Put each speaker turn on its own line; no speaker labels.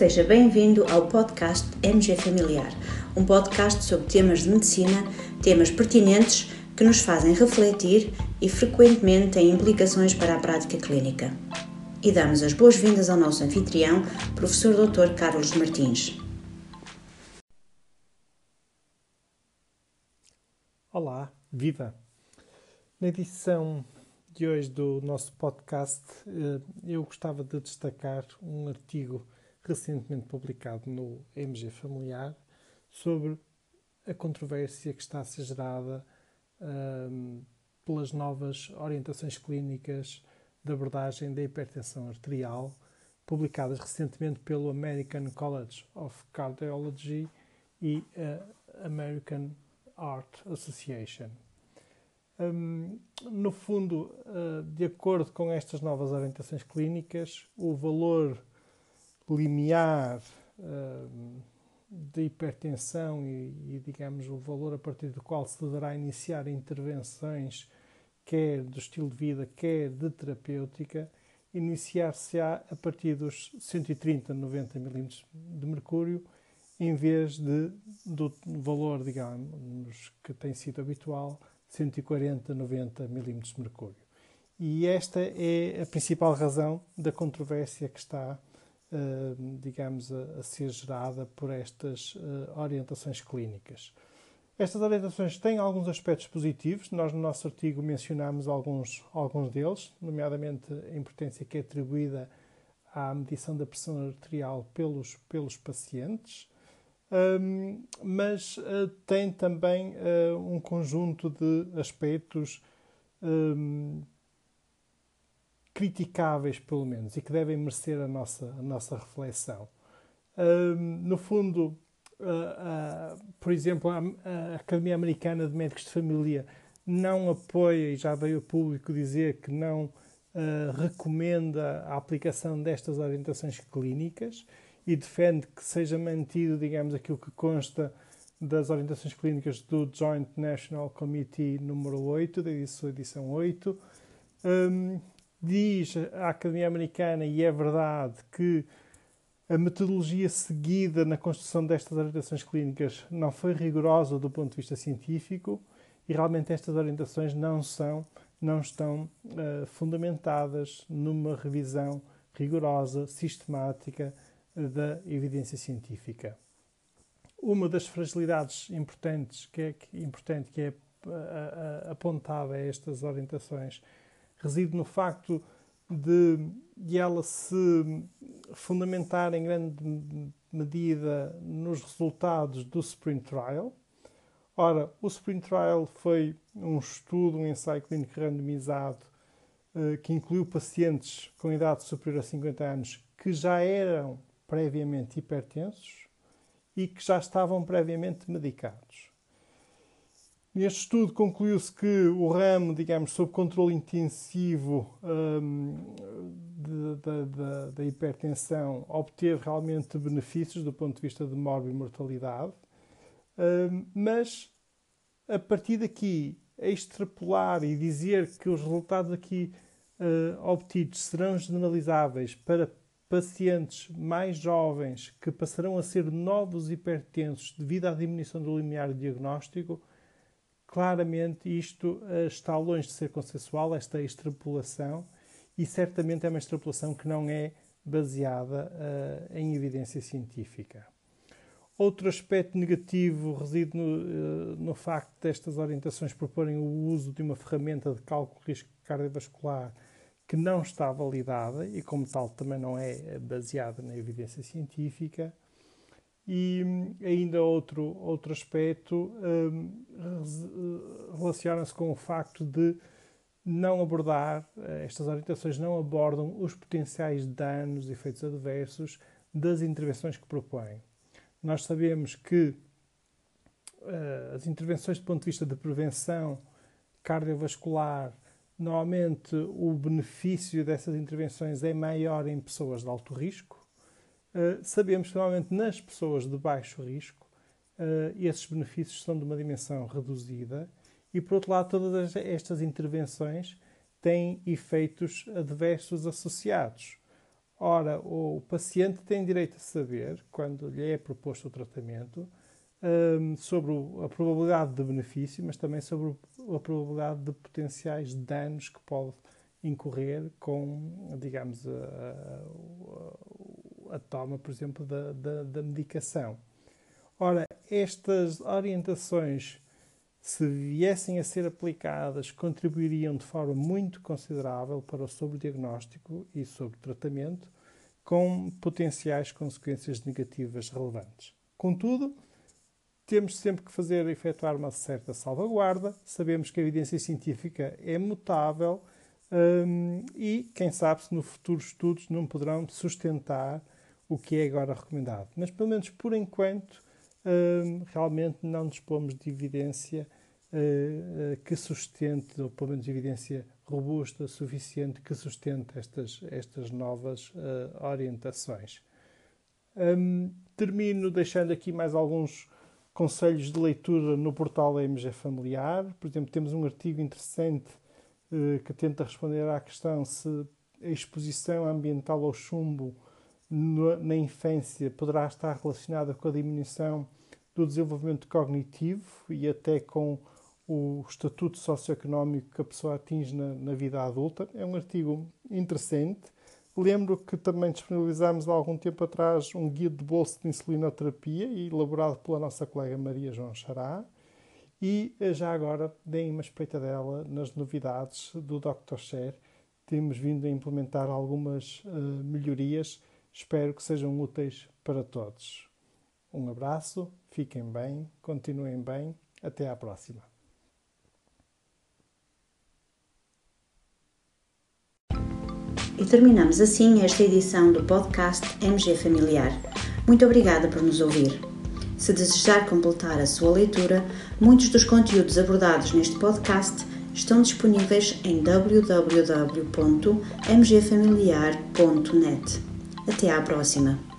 Seja bem-vindo ao podcast MG Familiar, um podcast sobre temas de medicina, temas pertinentes que nos fazem refletir e frequentemente têm implicações para a prática clínica. E damos as boas-vindas ao nosso anfitrião, professor Dr. Carlos Martins.
Olá, viva! Na edição de hoje do nosso podcast, eh, eu gostava de destacar um artigo recentemente publicado no MG Familiar sobre a controvérsia que está a ser gerada um, pelas novas orientações clínicas de abordagem da hipertensão arterial, publicadas recentemente pelo American College of Cardiology e a American Heart Association. Um, no fundo, uh, de acordo com estas novas orientações clínicas, o valor limiar uh, de hipertensão e, e, digamos, o valor a partir do qual se deverá iniciar intervenções, quer do estilo de vida, quer de terapêutica, iniciar-se-á a partir dos 130, 90 milímetros de mercúrio, em vez de, do valor, digamos, que tem sido habitual, 140, 90 milímetros de mercúrio. E esta é a principal razão da controvérsia que está digamos, a, a, ser gerada por estas uh, orientações clínicas. Estas orientações têm alguns aspectos positivos, nós no nosso artigo mencionamos alguns, alguns deles, nomeadamente a importância que é atribuída à medição da pressão arterial pelos, pelos pacientes, um, mas uh, tem também uh, um conjunto de aspectos um, criticáveis, pelo menos, e que devem merecer a nossa, a nossa reflexão. no fundo, uh, uh, por exemplo, a, a, Academia Americana de Médicos de Família não apoia, e já veio a público dizer que não uh, recomenda a aplicação destas orientações clínicas e defende que seja mantido, digamos, aquilo que consta das orientações clínicas do Joint National Committee número 8, da edição, edição 8. Um, diz a Academia Americana, e é verdade, que a metodologia seguida na construção destas orientações clínicas não foi rigorosa do ponto de vista científico e realmente estas orientações não são, não estão uh, fundamentadas numa revisão rigorosa, sistemática uh, da evidência científica. Uma das fragilidades importantes que é, que, importante que é uh, apontada a estas orientações reside no facto de, de ela se fundamentar em grande medida nos resultados do Sprint Trial. Ora, o Sprint Trial foi um estudo, um ensaio clínico randomizado eh, que incluiu pacientes com idade superior a 50 anos que já eram previamente hipertensos e que já estavam previamente medicados. Neste estudo concluiu-se que o ramo, digamos, sob controle intensivo um, da hipertensão, obteve realmente benefícios do ponto de vista de morbimortalidade, um, mas a partir daqui, extrapolar e dizer que os resultados aqui uh, obtidos serão generalizáveis para pacientes mais jovens que passarão a ser novos hipertensos devido à diminuição do limiar diagnóstico, claramente isto uh, está longe de ser consensual, esta extrapolação, e certamente é uma extrapolação que não é baseada uh, em evidência científica. Outro aspecto negativo reside no, uh, no, facto destas orientações proporem o uso de uma ferramenta de cálculo de risco cardiovascular que não está validada e, como tal, também não é baseada na evidência científica. E hum, ainda outro, outro aspecto um, relaciona-se com o facto de não abordar, eh, estas orientações não abordam os potenciais danos e efeitos adversos das intervenções que propõem. Nós sabemos que uh, as intervenções do ponto de vista de prevenção cardiovascular, normalmente o benefício dessas intervenções é maior em pessoas de alto risco, Uh, sabemos que normalmente nas pessoas de baixo risco uh, esses benefícios são de uma dimensão reduzida e, por outro lado, todas estas intervenções têm efeitos adversos associados. Ora, o paciente tem direito a saber, quando lhe é proposto o tratamento, um, sobre a probabilidade de benefício, mas também sobre a probabilidade de potenciais danos que pode incorrer com, digamos, a, a, a toma, por exemplo, da, da, da, medicação. Ora, estas orientações, se viessem a ser aplicadas, contribuiriam de forma muito considerável para o sobrediagnóstico e sobre tratamento, com potenciais consequências negativas relevantes. Contudo, temos sempre que fazer, efetuar uma certa salvaguarda. Sabemos que a evidência científica é mutável um, e, quem sabe, se no futuro estudos não poderão sustentar o que é agora recomendado. Mas, pelo menos por enquanto, um, realmente não dispomos de evidência uh, uh, que sustente, ou pelo menos evidência robusta, suficiente, que sustente estas, estas novas uh, orientações. Um, termino deixando aqui mais alguns conselhos de leitura no portal MG Familiar. Por exemplo, temos um artigo interessante eh, que tenta responder à questão se a exposição ambiental ao chumbo no, na infância poderá estar relacionada com a diminuição do desenvolvimento cognitivo e até com o estatuto socioeconómico que a pessoa atinge na, na vida adulta. É um artigo interessante Lembro que também disponibilizámos há algum tempo atrás um guia de bolso de insulinoterapia, elaborado pela nossa colega Maria João Xará. E eh, já agora deem uma espreitadela nas novidades do Dr. Share. Temos vindo a implementar algumas uh, melhorias. Espero que sejam úteis para todos. Um abraço, fiquem bem, continuem bem. Até à próxima.
E terminamos assim esta edição do podcast MG Familiar. Muito obrigada por nos ouvir. Se desejar completar a sua leitura, muitos dos conteúdos abordados neste podcast estão disponíveis em www.mgfamiliar.net. Até à próxima!